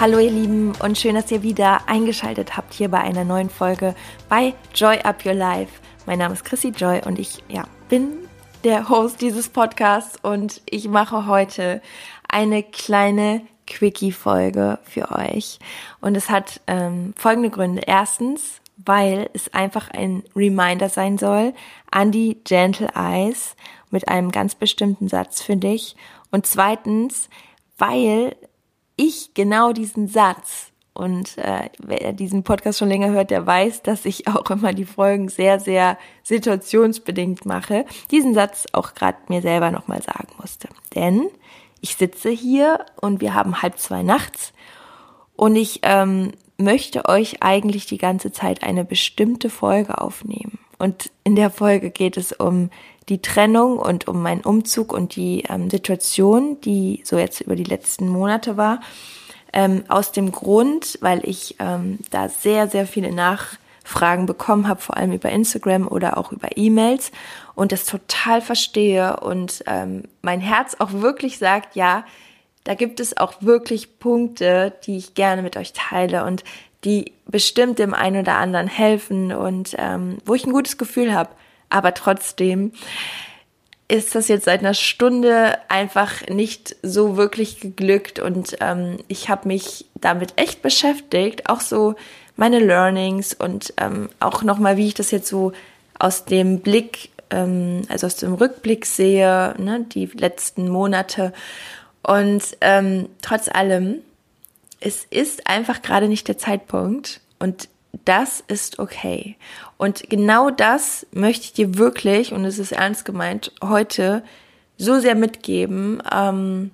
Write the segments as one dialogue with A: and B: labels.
A: Hallo ihr Lieben und schön, dass ihr wieder eingeschaltet habt hier bei einer neuen Folge bei Joy Up Your Life. Mein Name ist Chrissy Joy und ich ja, bin der Host dieses Podcasts und ich mache heute eine kleine Quickie-Folge für euch. Und es hat ähm, folgende Gründe. Erstens, weil es einfach ein Reminder sein soll an die Gentle Eyes mit einem ganz bestimmten Satz für dich. Und zweitens, weil ich genau diesen Satz und äh, wer diesen Podcast schon länger hört, der weiß, dass ich auch immer die Folgen sehr, sehr situationsbedingt mache, diesen Satz auch gerade mir selber nochmal sagen musste. Denn ich sitze hier und wir haben halb zwei nachts und ich ähm, möchte euch eigentlich die ganze Zeit eine bestimmte Folge aufnehmen. Und in der Folge geht es um die Trennung und um meinen Umzug und die ähm, Situation, die so jetzt über die letzten Monate war. Ähm, aus dem Grund, weil ich ähm, da sehr, sehr viele Nachfragen bekommen habe, vor allem über Instagram oder auch über E-Mails und das total verstehe und ähm, mein Herz auch wirklich sagt, ja, da gibt es auch wirklich Punkte, die ich gerne mit euch teile und die bestimmt dem einen oder anderen helfen und ähm, wo ich ein gutes Gefühl habe. Aber trotzdem ist das jetzt seit einer Stunde einfach nicht so wirklich geglückt und ähm, ich habe mich damit echt beschäftigt, auch so meine Learnings und ähm, auch nochmal, wie ich das jetzt so aus dem Blick, ähm, also aus dem Rückblick sehe, ne, die letzten Monate. Und ähm, trotz allem, es ist einfach gerade nicht der Zeitpunkt und das ist okay. Und genau das möchte ich dir wirklich, und es ist ernst gemeint, heute so sehr mitgeben, ähm,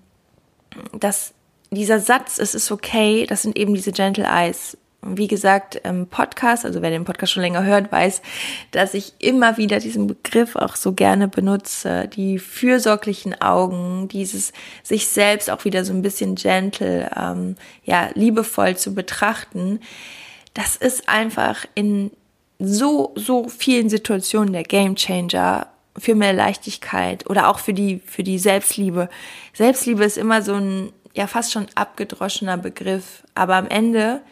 A: dass dieser Satz, es ist okay, das sind eben diese Gentle Eyes. Wie gesagt, im Podcast, also wer den Podcast schon länger hört, weiß, dass ich immer wieder diesen Begriff auch so gerne benutze. Die fürsorglichen Augen, dieses sich selbst auch wieder so ein bisschen gentle, ähm, ja, liebevoll zu betrachten das ist einfach in so, so vielen Situationen der Gamechanger für mehr Leichtigkeit oder auch für die, für die Selbstliebe. Selbstliebe ist immer so ein, ja, fast schon abgedroschener Begriff. Aber am Ende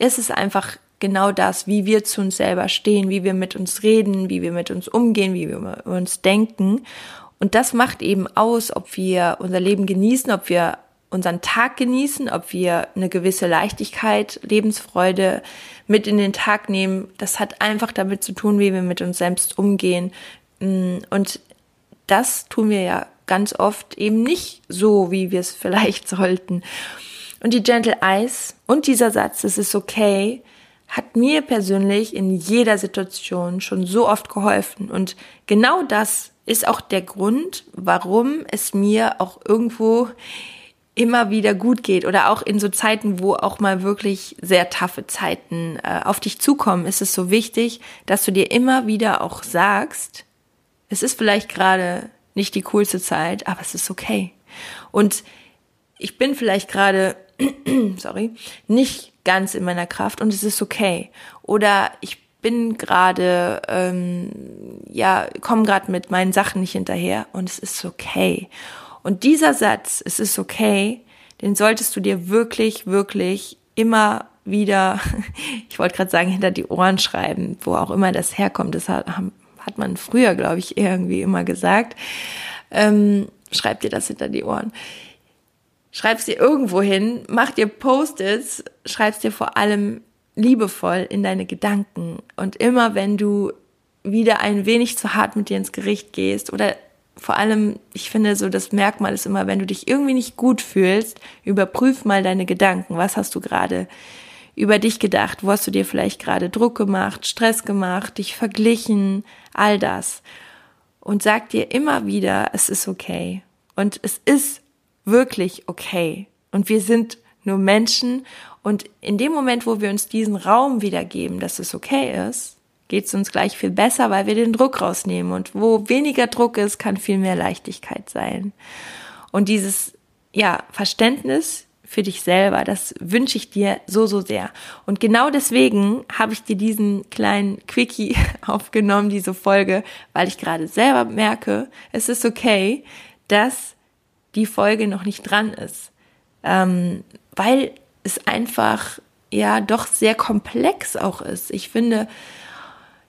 A: ist es einfach genau das, wie wir zu uns selber stehen, wie wir mit uns reden, wie wir mit uns umgehen, wie wir uns denken. Und das macht eben aus, ob wir unser Leben genießen, ob wir unseren Tag genießen, ob wir eine gewisse Leichtigkeit, Lebensfreude mit in den Tag nehmen. Das hat einfach damit zu tun, wie wir mit uns selbst umgehen. Mm, und das tun wir ja ganz oft eben nicht so, wie wir es vielleicht sollten. Und die Gentle Eyes und dieser Satz, es ist okay, hat mir persönlich in jeder Situation schon so oft geholfen. Und genau das ist auch der Grund, warum es mir auch irgendwo immer wieder gut geht oder auch in so Zeiten, wo auch mal wirklich sehr taffe Zeiten äh, auf dich zukommen, ist es so wichtig, dass du dir immer wieder auch sagst, es ist vielleicht gerade nicht die coolste Zeit, aber es ist okay. Und ich bin vielleicht gerade, sorry, nicht ganz in meiner Kraft und es ist okay. Oder ich bin gerade, ähm, ja, komme gerade mit meinen Sachen nicht hinterher und es ist okay. Und dieser Satz, es ist okay, den solltest du dir wirklich, wirklich immer wieder, ich wollte gerade sagen, hinter die Ohren schreiben, wo auch immer das herkommt. Das hat, hat man früher, glaube ich, irgendwie immer gesagt. Ähm, schreib dir das hinter die Ohren. Schreib's dir irgendwo hin, mach dir Post-its, schreib's dir vor allem liebevoll in deine Gedanken. Und immer wenn du wieder ein wenig zu hart mit dir ins Gericht gehst oder vor allem, ich finde so das Merkmal ist immer, wenn du dich irgendwie nicht gut fühlst, überprüf mal deine Gedanken. Was hast du gerade über dich gedacht? Wo hast du dir vielleicht gerade Druck gemacht, Stress gemacht, dich verglichen, all das. Und sag dir immer wieder, es ist okay. Und es ist wirklich okay. Und wir sind nur Menschen Und in dem Moment, wo wir uns diesen Raum wiedergeben, dass es okay ist, geht es uns gleich viel besser, weil wir den Druck rausnehmen. Und wo weniger Druck ist, kann viel mehr Leichtigkeit sein. Und dieses, ja, Verständnis für dich selber, das wünsche ich dir so, so sehr. Und genau deswegen habe ich dir diesen kleinen Quickie aufgenommen, diese Folge, weil ich gerade selber merke, es ist okay, dass die Folge noch nicht dran ist. Ähm, weil es einfach ja doch sehr komplex auch ist. Ich finde,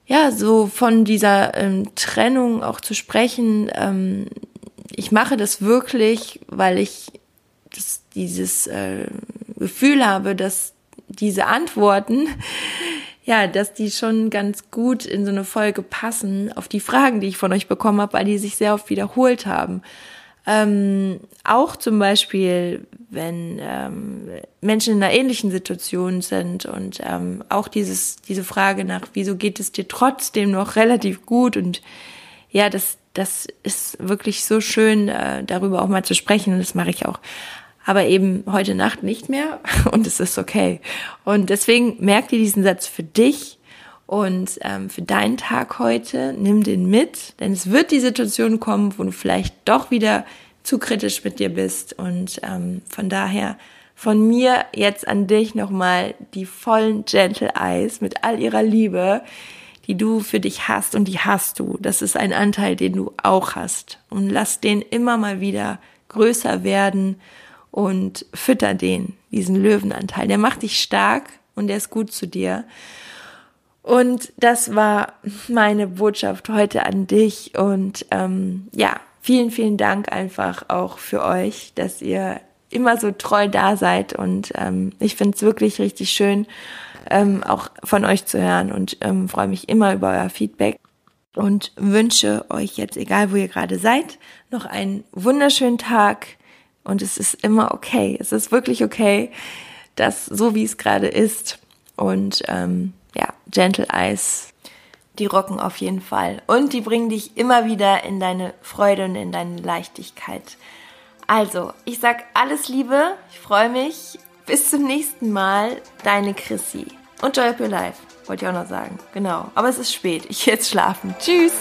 A: ja, so von dieser ähm, Trennung auch zu sprechen, ähm, ich mache das wirklich, weil ich das, dieses äh, Gefühl habe, dass diese Antworten, ja, dass die schon ganz gut in so eine Folge passen auf die Fragen, die ich von euch bekommen habe, weil die sich sehr oft wiederholt haben. Ähm, auch zum Beispiel, wenn ähm, Menschen in einer ähnlichen Situation sind und ähm, auch dieses, diese Frage nach, wieso geht es dir trotzdem noch relativ gut und ja, das, das ist wirklich so schön, äh, darüber auch mal zu sprechen und das mache ich auch. Aber eben heute Nacht nicht mehr und es ist okay. Und deswegen merk dir diesen Satz für dich und ähm, für deinen Tag heute, nimm den mit, denn es wird die Situation kommen, wo du vielleicht doch wieder zu kritisch mit dir bist. Und ähm, von daher von mir jetzt an dich nochmal die vollen Gentle Eyes mit all ihrer Liebe, die du für dich hast und die hast du. Das ist ein Anteil, den du auch hast. Und lass den immer mal wieder größer werden und fütter den, diesen Löwenanteil. Der macht dich stark und der ist gut zu dir. Und das war meine Botschaft heute an dich. Und ähm, ja, vielen, vielen Dank einfach auch für euch, dass ihr immer so treu da seid. Und ähm, ich finde es wirklich richtig schön, ähm, auch von euch zu hören und ähm, freue mich immer über euer Feedback. Und wünsche euch jetzt, egal wo ihr gerade seid, noch einen wunderschönen Tag. Und es ist immer okay. Es ist wirklich okay, dass so wie es gerade ist. Und ähm, ja, Gentle Eyes, die rocken auf jeden Fall. Und die bringen dich immer wieder in deine Freude und in deine Leichtigkeit. Also, ich sag alles Liebe, ich freue mich. Bis zum nächsten Mal, deine Chrissy. Und Joy Up Your Life, wollte ich auch noch sagen. Genau. Aber es ist spät, ich gehe jetzt schlafen. Tschüss!